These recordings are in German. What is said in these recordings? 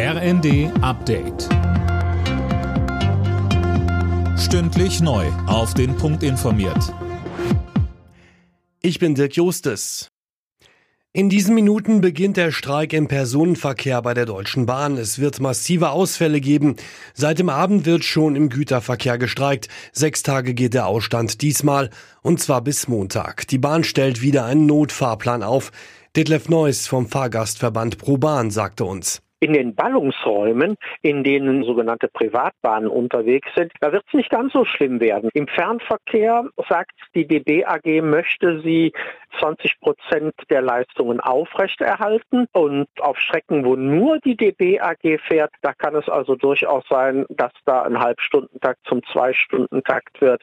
RND Update. Stündlich neu. Auf den Punkt informiert. Ich bin Dirk Jostes. In diesen Minuten beginnt der Streik im Personenverkehr bei der Deutschen Bahn. Es wird massive Ausfälle geben. Seit dem Abend wird schon im Güterverkehr gestreikt. Sechs Tage geht der Ausstand diesmal, und zwar bis Montag. Die Bahn stellt wieder einen Notfahrplan auf. Detlef Neuss vom Fahrgastverband ProBahn sagte uns. In den Ballungsräumen, in denen sogenannte Privatbahnen unterwegs sind, da wird es nicht ganz so schlimm werden. Im Fernverkehr sagt die DB AG, möchte sie 20 Prozent der Leistungen aufrechterhalten und auf Strecken, wo nur die DB AG fährt, da kann es also durchaus sein, dass da ein Halbstundentakt zum Zwei-Stunden-Takt wird.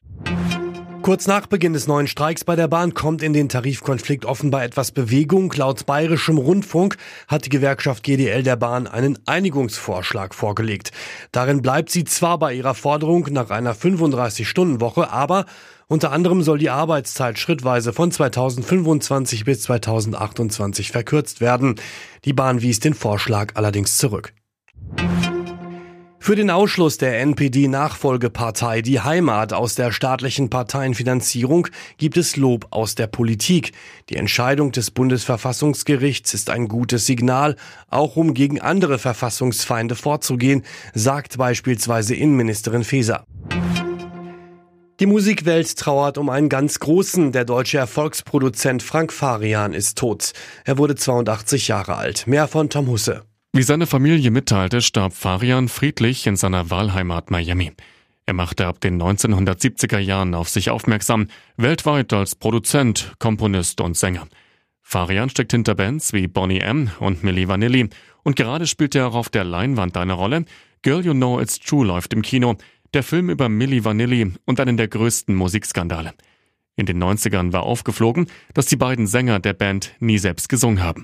Kurz nach Beginn des neuen Streiks bei der Bahn kommt in den Tarifkonflikt offenbar etwas Bewegung. Laut bayerischem Rundfunk hat die Gewerkschaft GDL der Bahn einen Einigungsvorschlag vorgelegt. Darin bleibt sie zwar bei ihrer Forderung nach einer 35-Stunden-Woche, aber unter anderem soll die Arbeitszeit schrittweise von 2025 bis 2028 verkürzt werden. Die Bahn wies den Vorschlag allerdings zurück. Für den Ausschluss der NPD-Nachfolgepartei Die Heimat aus der staatlichen Parteienfinanzierung gibt es Lob aus der Politik. Die Entscheidung des Bundesverfassungsgerichts ist ein gutes Signal, auch um gegen andere Verfassungsfeinde vorzugehen, sagt beispielsweise Innenministerin Faeser. Die Musikwelt trauert um einen ganz großen. Der deutsche Erfolgsproduzent Frank Farian ist tot. Er wurde 82 Jahre alt. Mehr von Tom Husse. Wie seine Familie mitteilte, starb Farian friedlich in seiner Wahlheimat Miami. Er machte ab den 1970er Jahren auf sich aufmerksam, weltweit als Produzent, Komponist und Sänger. Farian steckt hinter Bands wie Bonnie M. und Milli Vanilli und gerade spielt er auch auf der Leinwand eine Rolle. Girl You Know It's True läuft im Kino, der Film über Milli Vanilli und einen der größten Musikskandale. In den 90ern war aufgeflogen, dass die beiden Sänger der Band nie selbst gesungen haben.